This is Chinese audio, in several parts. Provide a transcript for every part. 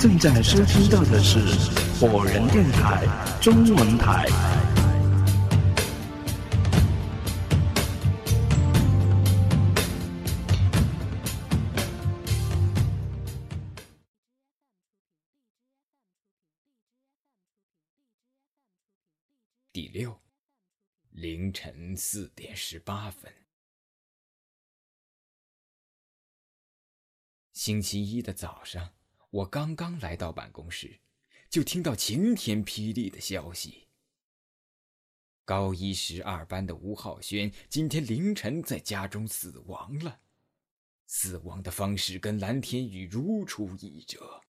正在收听到的是火人电台中文台。第六，凌晨四点十八分。星期一的早上，我刚刚来到办公室，就听到晴天霹雳的消息：高一十二班的吴浩轩今天凌晨在家中死亡了，死亡的方式跟蓝天宇如出一辙。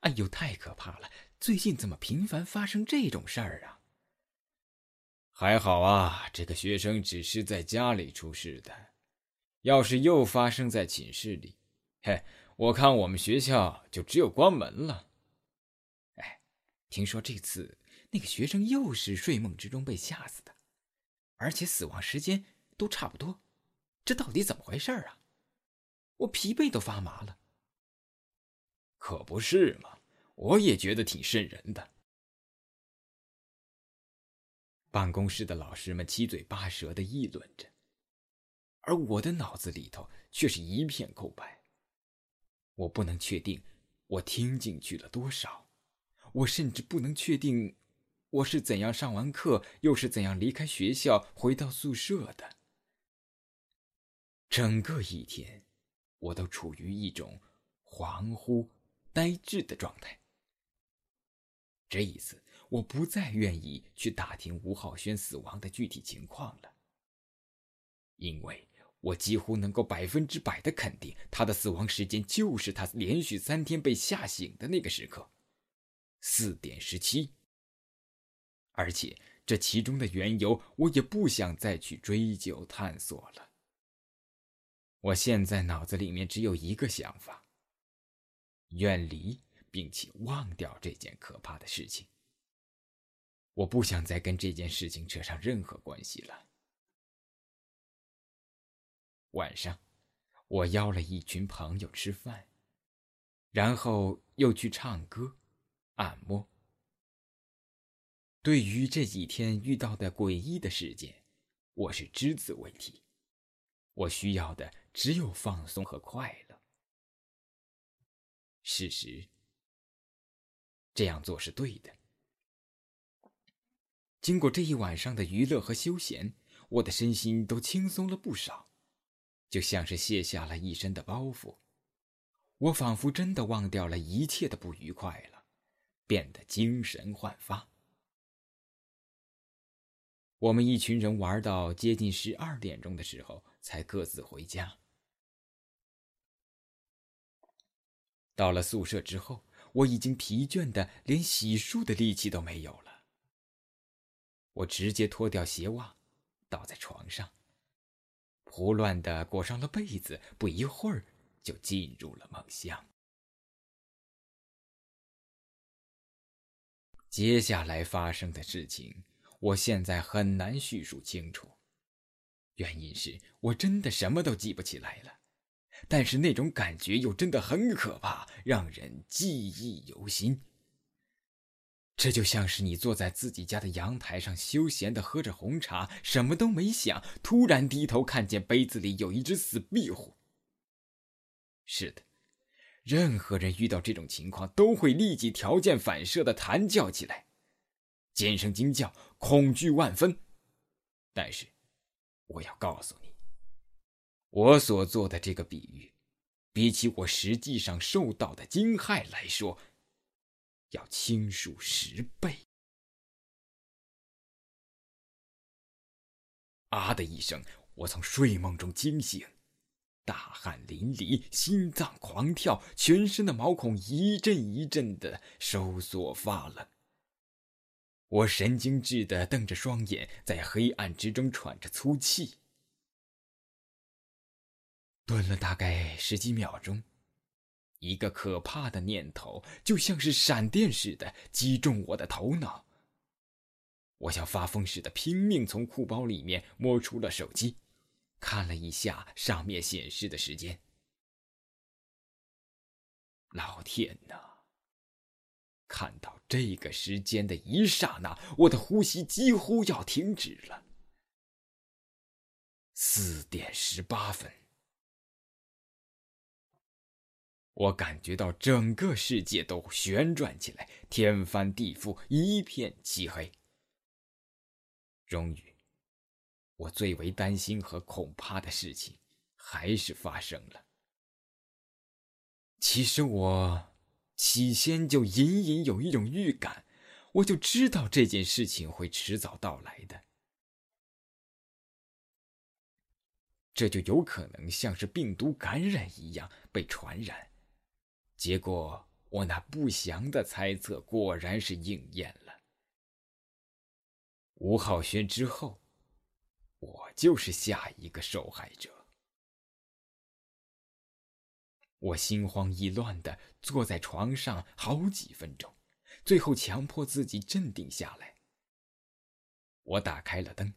哎呦，太可怕了！最近怎么频繁发生这种事儿啊？还好啊，这个学生只是在家里出事的。要是又发生在寝室里，嘿，我看我们学校就只有关门了。哎，听说这次那个学生又是睡梦之中被吓死的，而且死亡时间都差不多，这到底怎么回事啊？我疲惫都发麻了。可不是嘛，我也觉得挺瘆人的。办公室的老师们七嘴八舌的议论着，而我的脑子里头却是一片空白。我不能确定我听进去了多少，我甚至不能确定我是怎样上完课，又是怎样离开学校回到宿舍的。整个一天，我都处于一种恍惚、呆滞的状态。这一次。我不再愿意去打听吴浩轩死亡的具体情况了，因为我几乎能够百分之百的肯定，他的死亡时间就是他连续三天被吓醒的那个时刻，四点十七。而且这其中的缘由，我也不想再去追究探索了。我现在脑子里面只有一个想法：远离并且忘掉这件可怕的事情。我不想再跟这件事情扯上任何关系了。晚上，我邀了一群朋友吃饭，然后又去唱歌、按摩。对于这几天遇到的诡异的事件，我是只字未提。我需要的只有放松和快乐。事实，这样做是对的。经过这一晚上的娱乐和休闲，我的身心都轻松了不少，就像是卸下了一身的包袱。我仿佛真的忘掉了一切的不愉快了，变得精神焕发。我们一群人玩到接近十二点钟的时候，才各自回家。到了宿舍之后，我已经疲倦的连洗漱的力气都没有了。我直接脱掉鞋袜，倒在床上，胡乱的裹上了被子，不一会儿就进入了梦乡。接下来发生的事情，我现在很难叙述清楚，原因是我真的什么都记不起来了，但是那种感觉又真的很可怕，让人记忆犹新。这就像是你坐在自己家的阳台上，休闲的喝着红茶，什么都没想，突然低头看见杯子里有一只死壁虎。是的，任何人遇到这种情况都会立即条件反射的弹叫起来，尖声惊叫，恐惧万分。但是，我要告诉你，我所做的这个比喻，比起我实际上受到的惊骇来说。要轻数十倍！啊的一声，我从睡梦中惊醒，大汗淋漓，心脏狂跳，全身的毛孔一阵一阵的收缩发冷。我神经质的瞪着双眼，在黑暗之中喘着粗气，顿了大概十几秒钟。一个可怕的念头，就像是闪电似的击中我的头脑。我像发疯似的拼命从裤包里面摸出了手机，看了一下上面显示的时间，老天呐！看到这个时间的一刹那，我的呼吸几乎要停止了。四点十八分，我感觉到整个世界都旋转起来，天翻地覆，一片漆黑。终于，我最为担心和恐怕的事情还是发生了。其实我。起先就隐隐有一种预感，我就知道这件事情会迟早到来的。这就有可能像是病毒感染一样被传染。结果我那不祥的猜测果然是应验了。吴浩轩之后，我就是下一个受害者。我心慌意乱的坐在床上好几分钟，最后强迫自己镇定下来。我打开了灯，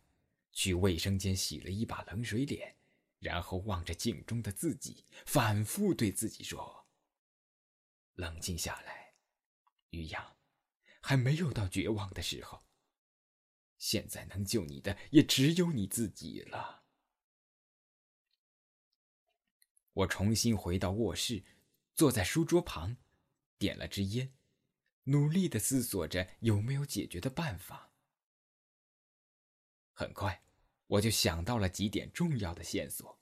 去卫生间洗了一把冷水脸，然后望着镜中的自己，反复对自己说：“冷静下来，于洋，还没有到绝望的时候。现在能救你的也只有你自己了。”我重新回到卧室，坐在书桌旁，点了支烟，努力的思索着有没有解决的办法。很快，我就想到了几点重要的线索。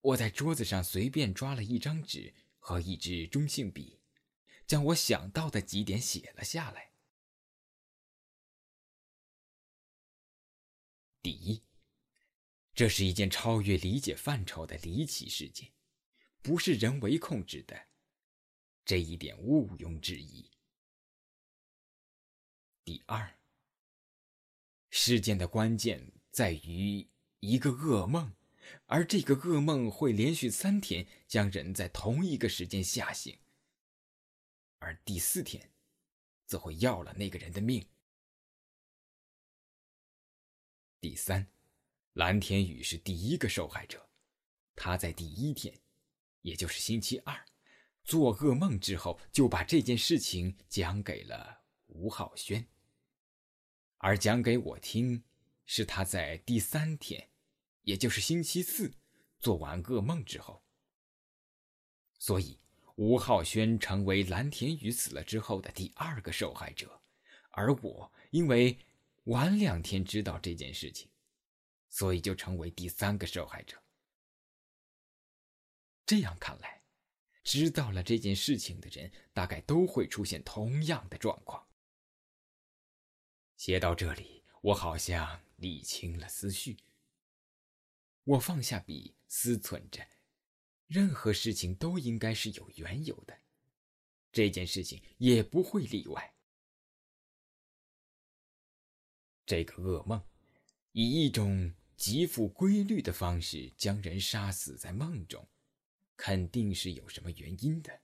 我在桌子上随便抓了一张纸和一支中性笔，将我想到的几点写了下来。第一。这是一件超越理解范畴的离奇事件，不是人为控制的，这一点毋庸置疑。第二，事件的关键在于一个噩梦，而这个噩梦会连续三天将人在同一个时间吓醒，而第四天，则会要了那个人的命。第三。蓝天宇是第一个受害者，他在第一天，也就是星期二，做噩梦之后，就把这件事情讲给了吴浩轩。而讲给我听，是他在第三天，也就是星期四，做完噩梦之后。所以，吴浩轩成为蓝田宇死了之后的第二个受害者，而我因为晚两天知道这件事情。所以就成为第三个受害者。这样看来，知道了这件事情的人，大概都会出现同样的状况。写到这里，我好像理清了思绪。我放下笔，思忖着，任何事情都应该是有缘由的，这件事情也不会例外。这个噩梦，以一种。极富规律的方式将人杀死在梦中，肯定是有什么原因的。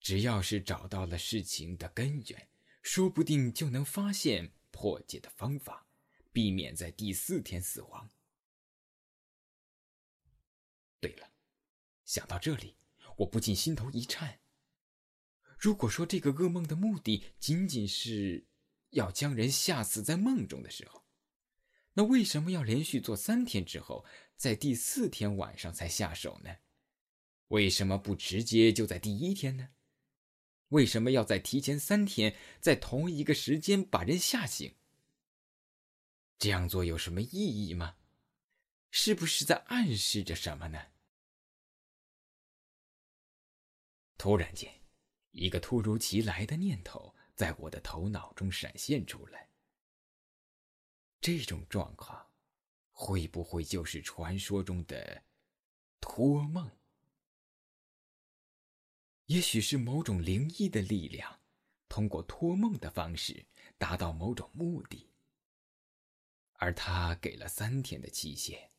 只要是找到了事情的根源，说不定就能发现破解的方法，避免在第四天死亡。对了，想到这里，我不禁心头一颤。如果说这个噩梦的目的仅仅是要将人吓死在梦中的时候，那为什么要连续做三天之后，在第四天晚上才下手呢？为什么不直接就在第一天呢？为什么要在提前三天，在同一个时间把人吓醒？这样做有什么意义吗？是不是在暗示着什么呢？突然间，一个突如其来的念头在我的头脑中闪现出来。这种状况，会不会就是传说中的托梦？也许是某种灵异的力量，通过托梦的方式达到某种目的。而他给了三天的期限，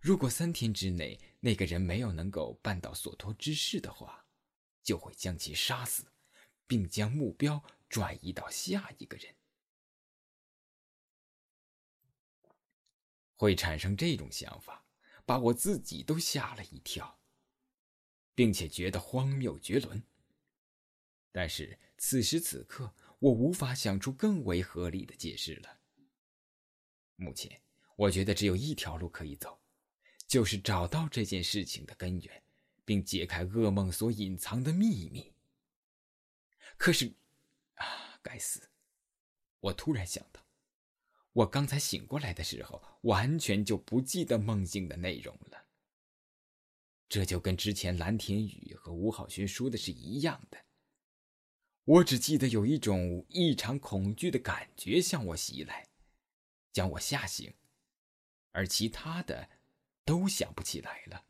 如果三天之内那个人没有能够办到所托之事的话，就会将其杀死，并将目标转移到下一个人。会产生这种想法，把我自己都吓了一跳。并且觉得荒谬绝伦。但是此时此刻，我无法想出更为合理的解释了。目前，我觉得只有一条路可以走，就是找到这件事情的根源，并解开噩梦所隐藏的秘密。可是，啊，该死！我突然想到，我刚才醒过来的时候，完全就不记得梦境的内容了。这就跟之前蓝田雨和吴浩轩说的是一样的。我只记得有一种异常恐惧的感觉向我袭来，将我吓醒，而其他的都想不起来了。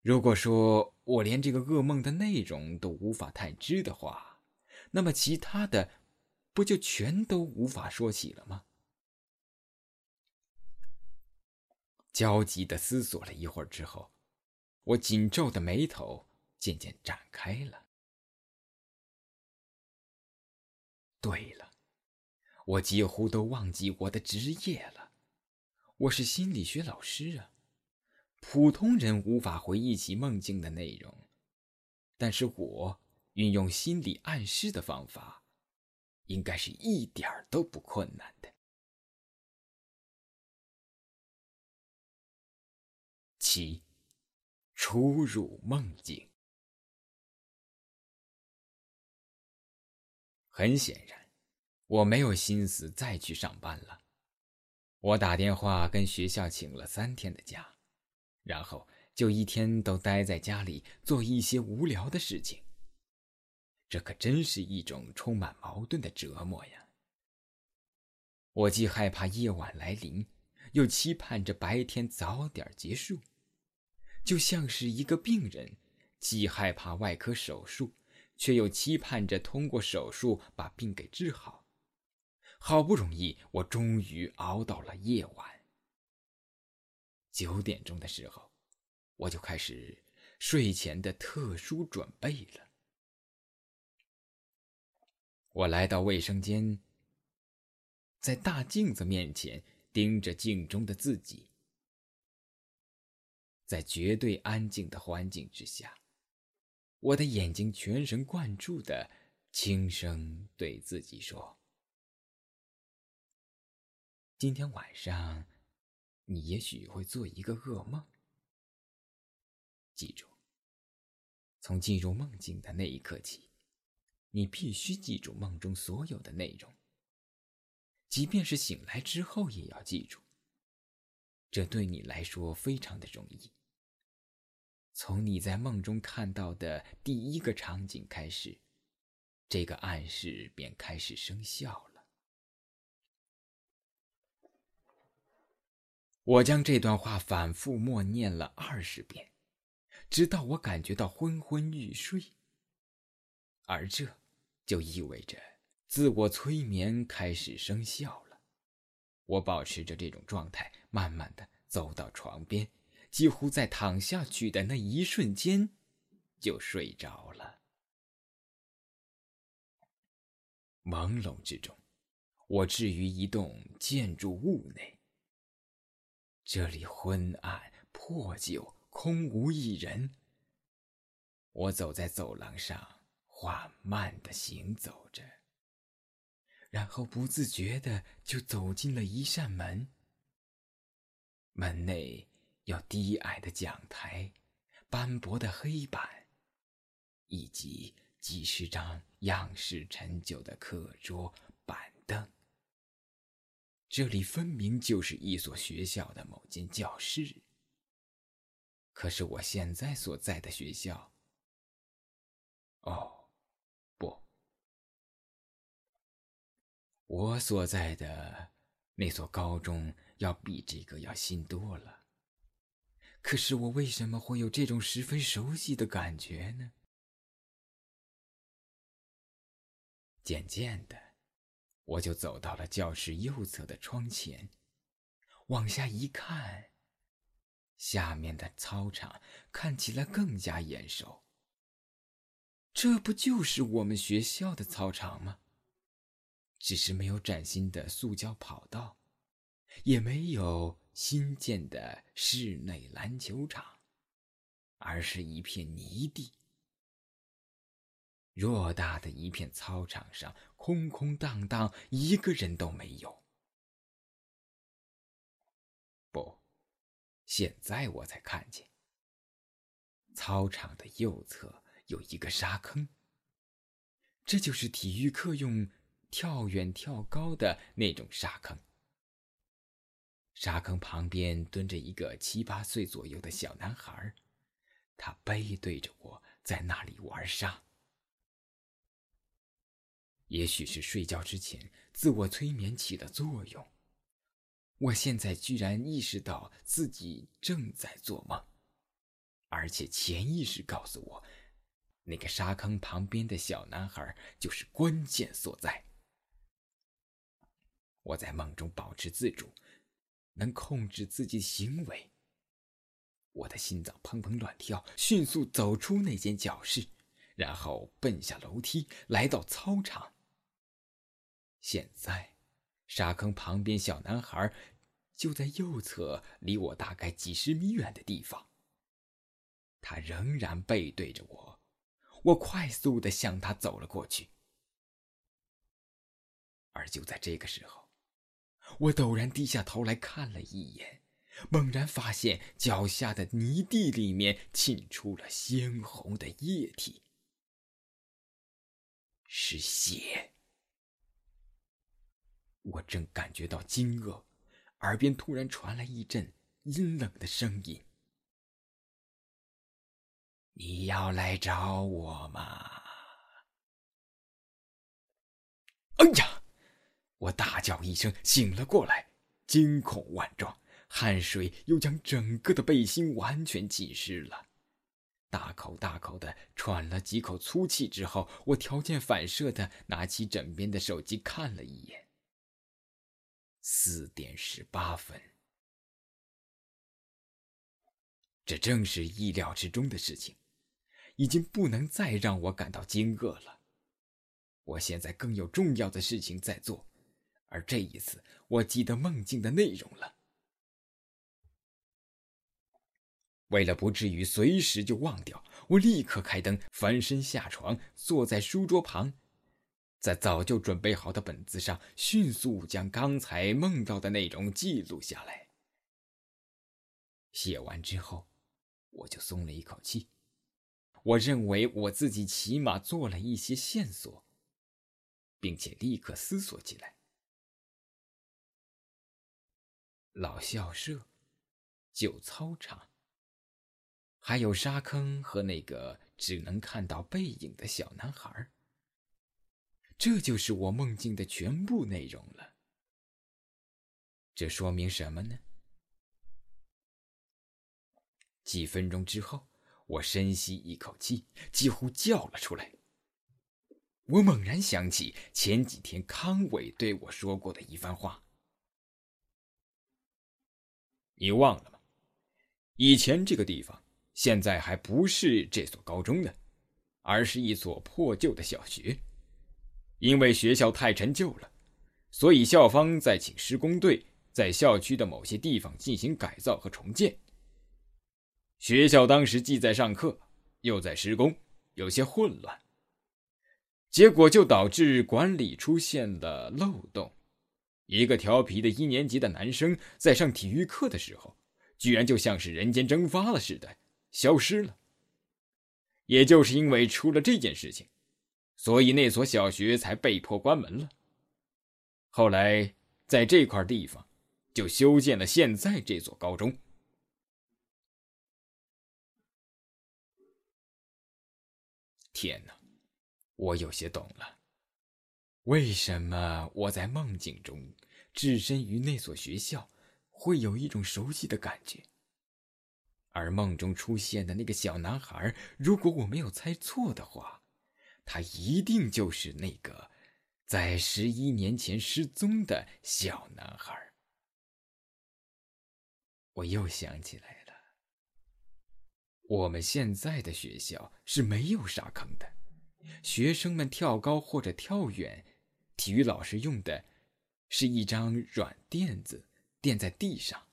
如果说我连这个噩梦的内容都无法探知的话，那么其他的不就全都无法说起了吗？焦急的思索了一会儿之后，我紧皱的眉头渐渐展开了。对了，我几乎都忘记我的职业了。我是心理学老师啊。普通人无法回忆起梦境的内容，但是我运用心理暗示的方法，应该是一点都不困难的。七，初入梦境。很显然，我没有心思再去上班了。我打电话跟学校请了三天的假，然后就一天都待在家里做一些无聊的事情。这可真是一种充满矛盾的折磨呀！我既害怕夜晚来临，又期盼着白天早点结束，就像是一个病人，既害怕外科手术。却又期盼着通过手术把病给治好。好不容易，我终于熬到了夜晚。九点钟的时候，我就开始睡前的特殊准备了。我来到卫生间，在大镜子面前盯着镜中的自己，在绝对安静的环境之下。我的眼睛全神贯注的轻声对自己说：“今天晚上，你也许会做一个噩梦。记住，从进入梦境的那一刻起，你必须记住梦中所有的内容，即便是醒来之后也要记住。这对你来说非常的容易。”从你在梦中看到的第一个场景开始，这个暗示便开始生效了。我将这段话反复默念了二十遍，直到我感觉到昏昏欲睡。而这就意味着自我催眠开始生效了。我保持着这种状态，慢慢的走到床边。几乎在躺下去的那一瞬间，就睡着了。朦胧之中，我置于一栋建筑物内。这里昏暗、破旧、空无一人。我走在走廊上，缓慢的行走着，然后不自觉的就走进了一扇门。门内。有低矮的讲台、斑驳的黑板，以及几十张样式陈旧的课桌、这里分明就是一所学校的某间教室。可是我现在所在的学校……哦，不，我所在的那所高中要比这个要新多了。可是我为什么会有这种十分熟悉的感觉呢？渐渐的，我就走到了教室右侧的窗前，往下一看，下面的操场看起来更加眼熟。这不就是我们学校的操场吗？只是没有崭新的塑胶跑道，也没有。新建的室内篮球场，而是一片泥地。偌大的一片操场上，空空荡荡，一个人都没有。不，现在我才看见，操场的右侧有一个沙坑。这就是体育课用跳远、跳高的那种沙坑。沙坑旁边蹲着一个七八岁左右的小男孩，他背对着我在那里玩沙。也许是睡觉之前自我催眠起了作用，我现在居然意识到自己正在做梦，而且潜意识告诉我，那个沙坑旁边的小男孩就是关键所在。我在梦中保持自主，能控制自己行为。我的心脏砰砰乱跳，迅速走出那间教室，然后奔下楼梯，来到操场。现在，沙坑旁边小男孩就在右侧，离我大概几十米远的地方。他仍然背对着我，我快速的向他走了过去。而就在这个时候，我陡然低下头来看了一眼，猛然发现脚下的泥地里面沁出了鲜红的液体，是血。我正感觉到惊愕，耳边突然传来一阵阴冷的声音：“你要来找我吗？”哎呀！我大叫一声，醒了过来，惊恐万状，汗水又将整个的背心完全浸湿了。大口大口的喘了几口粗气之后，我条件反射的拿起枕边的手机看了一眼。四点十八分，这正是意料之中的事情，已经不能再让我感到惊愕了。我现在更有重要的事情在做，而这一次我记得梦境的内容了。为了不至于随时就忘掉，我立刻开灯，翻身下床，坐在书桌旁。在早就准备好的本子上，迅速将刚才梦到的内容记录下来。写完之后，我就松了一口气。我认为我自己起码做了一些线索，并且立刻思索起来：老校舍、旧操场，还有沙坑和那个只能看到背影的小男孩。这就是我梦境的全部内容了。这说明什么呢？几分钟之后，我深吸一口气，几乎叫了出来。我猛然想起前几天康伟对我说过的一番话：“你忘了吗？以前这个地方现在还不是这所高中呢，而是一所破旧的小学。”因为学校太陈旧了，所以校方在请施工队在校区的某些地方进行改造和重建。学校当时既在上课，又在施工，有些混乱，结果就导致管理出现了漏洞。一个调皮的一年级的男生在上体育课的时候，居然就像是人间蒸发了似的消失了。也就是因为出了这件事情。所以那所小学才被迫关门了。后来在这块地方就修建了现在这所高中。天哪，我有些懂了，为什么我在梦境中置身于那所学校，会有一种熟悉的感觉。而梦中出现的那个小男孩，如果我没有猜错的话。他一定就是那个在十一年前失踪的小男孩。我又想起来了，我们现在的学校是没有沙坑的，学生们跳高或者跳远，体育老师用的是一张软垫子垫在地上。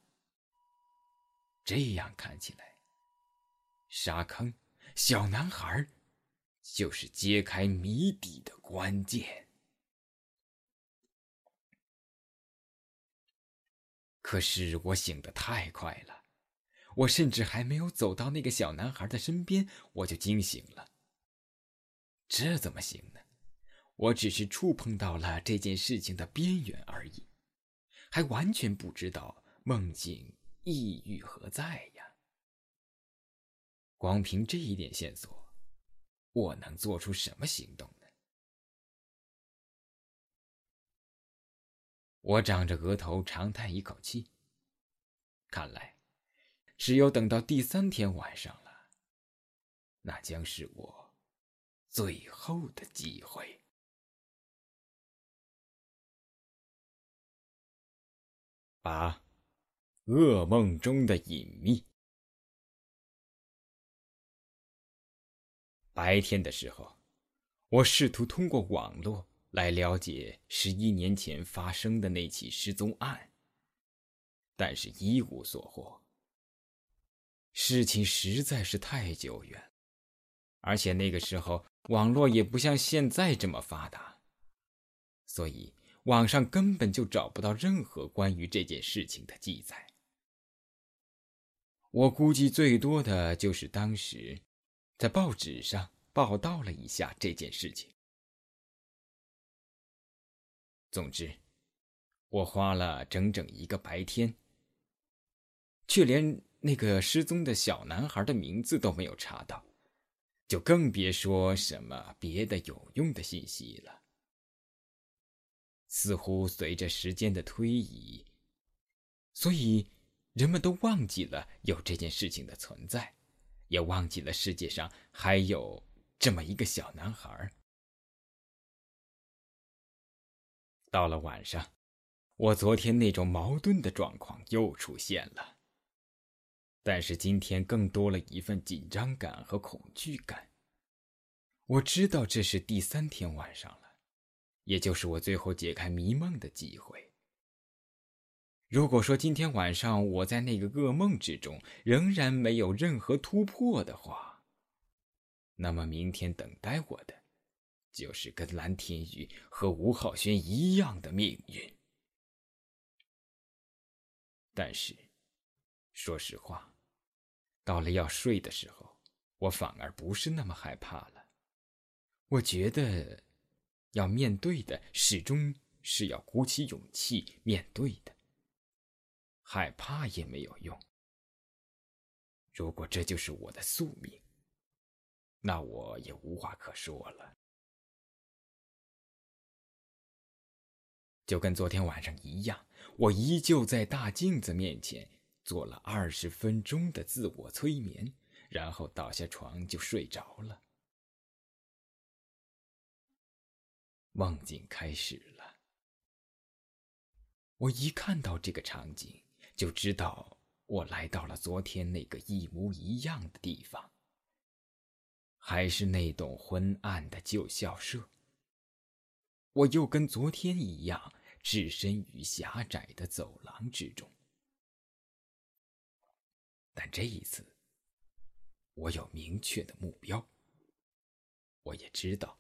这样看起来，沙坑、小男孩，就是揭开谜底的关键。可是我醒得太快了，我甚至还没有走到那个小男孩的身边，我就惊醒了。这怎么行呢？我只是触碰到了这件事情的边缘而已，还完全不知道梦境意欲何在呀。光凭这一点线索，我能做出什么行动呢？我长着额头，长叹一口气。看来，只有等到第三天晚上了，那将是我最后的机会。八，噩梦中的隐秘。白天的时候，我试图通过网络。来了解十一年前发生的那起失踪案，但是一无所获。事情实在是太久远，而且那个时候网络也不像现在这么发达，所以网上根本就找不到任何关于这件事情的记载。我估计最多的就是当时在报纸上报道了一下这件事情。总之，我花了整整一个白天，却连那个失踪的小男孩的名字都没有查到，就更别说什么别的有用的信息了。似乎随着时间的推移，所以人们都忘记了有这件事情的存在，也忘记了世界上还有这么一个小男孩。到了晚上，我昨天那种矛盾的状况又出现了。但是今天更多了一份紧张感和恐惧感。我知道这是第三天晚上了，也就是我最后解开迷梦的机会。如果说今天晚上我在那个噩梦之中仍然没有任何突破的话，那么明天等待我的。就是跟蓝天宇和吴浩轩一样的命运。但是，说实话，到了要睡的时候，我反而不是那么害怕了。我觉得，要面对的始终是要鼓起勇气面对的。害怕也没有用。如果这就是我的宿命，那我也无话可说了。就跟昨天晚上一样，我依旧在大镜子面前做了二十分钟的自我催眠，然后倒下床就睡着了。梦境开始了，我一看到这个场景，就知道我来到了昨天那个一模一样的地方，还是那栋昏暗的旧校舍。我又跟昨天一样。置身于狭窄的走廊之中，但这一次，我有明确的目标。我也知道，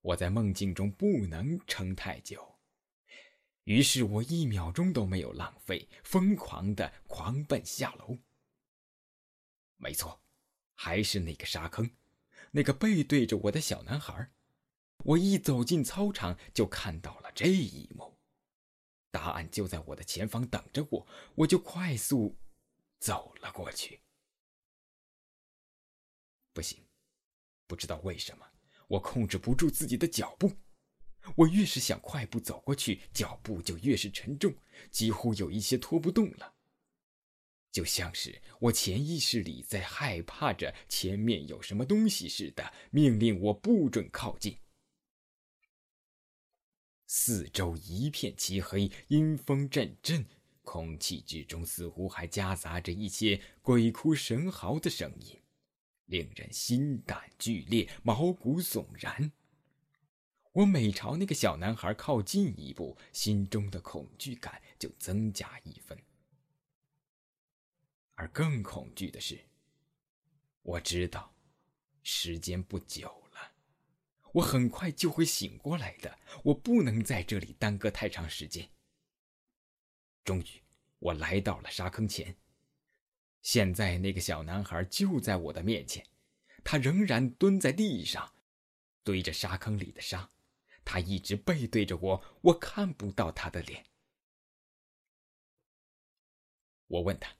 我在梦境中不能撑太久，于是我一秒钟都没有浪费，疯狂的狂奔下楼。没错，还是那个沙坑，那个背对着我的小男孩。我一走进操场，就看到了这一幕。答案就在我的前方等着我，我就快速走了过去。不行，不知道为什么，我控制不住自己的脚步。我越是想快步走过去，脚步就越是沉重，几乎有一些拖不动了。就像是我潜意识里在害怕着前面有什么东西似的，命令我不准靠近。四周一片漆黑，阴风阵阵，空气之中似乎还夹杂着一些鬼哭神嚎的声音，令人心胆俱裂、毛骨悚然。我每朝那个小男孩靠近一步，心中的恐惧感就增加一分。而更恐惧的是，我知道，时间不久了，我很快就会醒过来的。我不能在这里耽搁太长时间。终于，我来到了沙坑前。现在，那个小男孩就在我的面前，他仍然蹲在地上，堆着沙坑里的沙。他一直背对着我，我看不到他的脸。我问他：“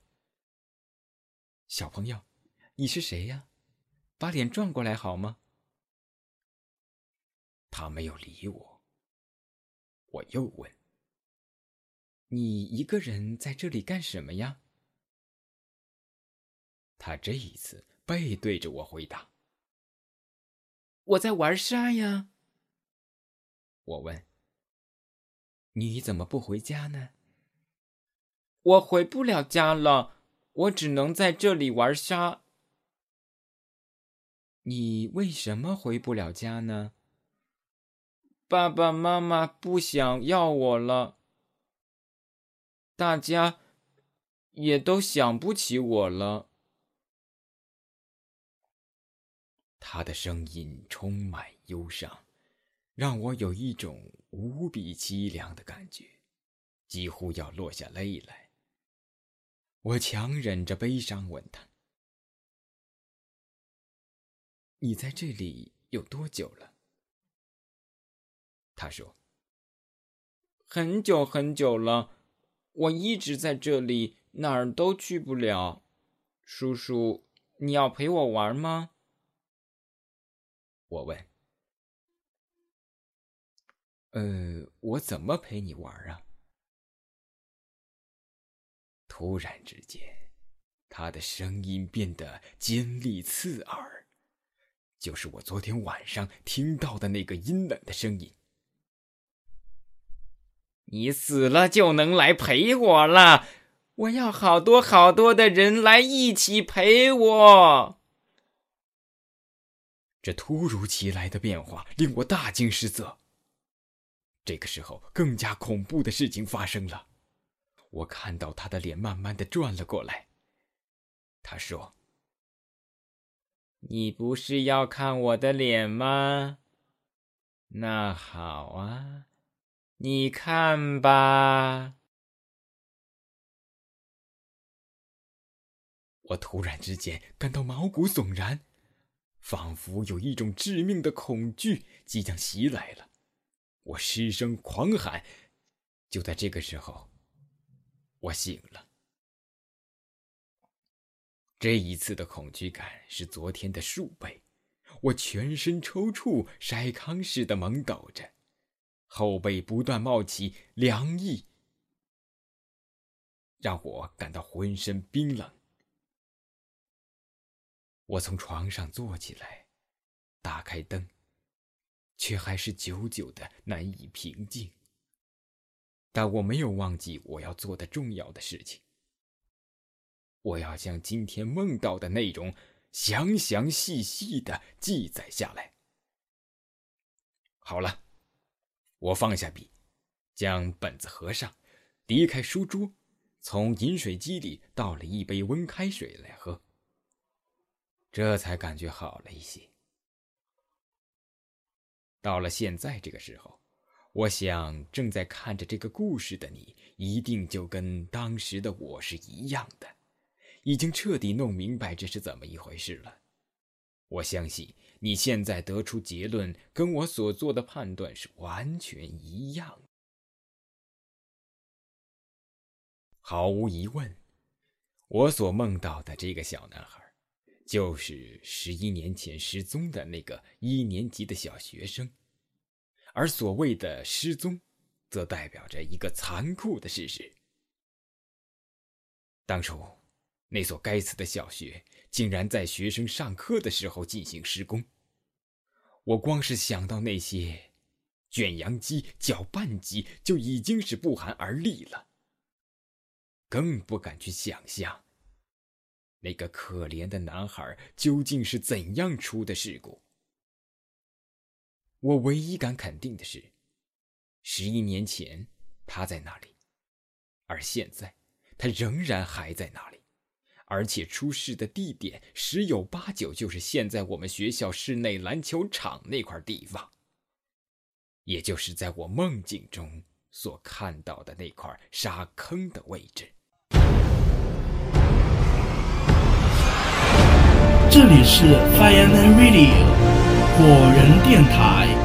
小朋友，你是谁呀？把脸转过来好吗？”他没有理我。我又问：“你一个人在这里干什么呀？”他这一次背对着我回答：“我在玩沙呀。”我问：“你怎么不回家呢？”我回不了家了，我只能在这里玩沙。你为什么回不了家呢？爸爸妈妈不想要我了，大家也都想不起我了。他的声音充满忧伤，让我有一种无比凄凉的感觉，几乎要落下泪来。我强忍着悲伤问他：“你在这里有多久了？”他说：“很久很久了，我一直在这里，哪儿都去不了。叔叔，你要陪我玩吗？”我问：“呃，我怎么陪你玩啊？”突然之间，他的声音变得尖利刺耳，就是我昨天晚上听到的那个阴冷的声音。你死了就能来陪我了，我要好多好多的人来一起陪我。这突如其来的变化令我大惊失色。这个时候，更加恐怖的事情发生了。我看到他的脸慢慢的转了过来。他说：“你不是要看我的脸吗？那好啊，你看吧。”我突然之间感到毛骨悚然，仿佛有一种致命的恐惧即将袭来了。我失声狂喊。就在这个时候。我醒了，这一次的恐惧感是昨天的数倍，我全身抽搐，筛糠似的猛抖着，后背不断冒起凉意，让我感到浑身冰冷。我从床上坐起来，打开灯，却还是久久的难以平静。但我没有忘记我要做的重要的事情。我要将今天梦到的内容详详细细的记载下来。好了，我放下笔，将本子合上，离开书桌，从饮水机里倒了一杯温开水来喝。这才感觉好了一些。到了现在这个时候。我想，正在看着这个故事的你，一定就跟当时的我是一样的，已经彻底弄明白这是怎么一回事了。我相信你现在得出结论，跟我所做的判断是完全一样。毫无疑问，我所梦到的这个小男孩，就是十一年前失踪的那个一年级的小学生。而所谓的失踪，则代表着一个残酷的事实：当初，那所该死的小学竟然在学生上课的时候进行施工。我光是想到那些卷扬机、搅拌机，就已经是不寒而栗了。更不敢去想象，那个可怜的男孩究竟是怎样出的事故？我唯一敢肯定的是十一年前他在那里而现在他仍然还在那里而且出事的地点十有八九就是现在我们学校室内篮球场那块地方也就是在我梦境中所看到的那块沙坑的位置。这里是 Finance Radio 火人电台。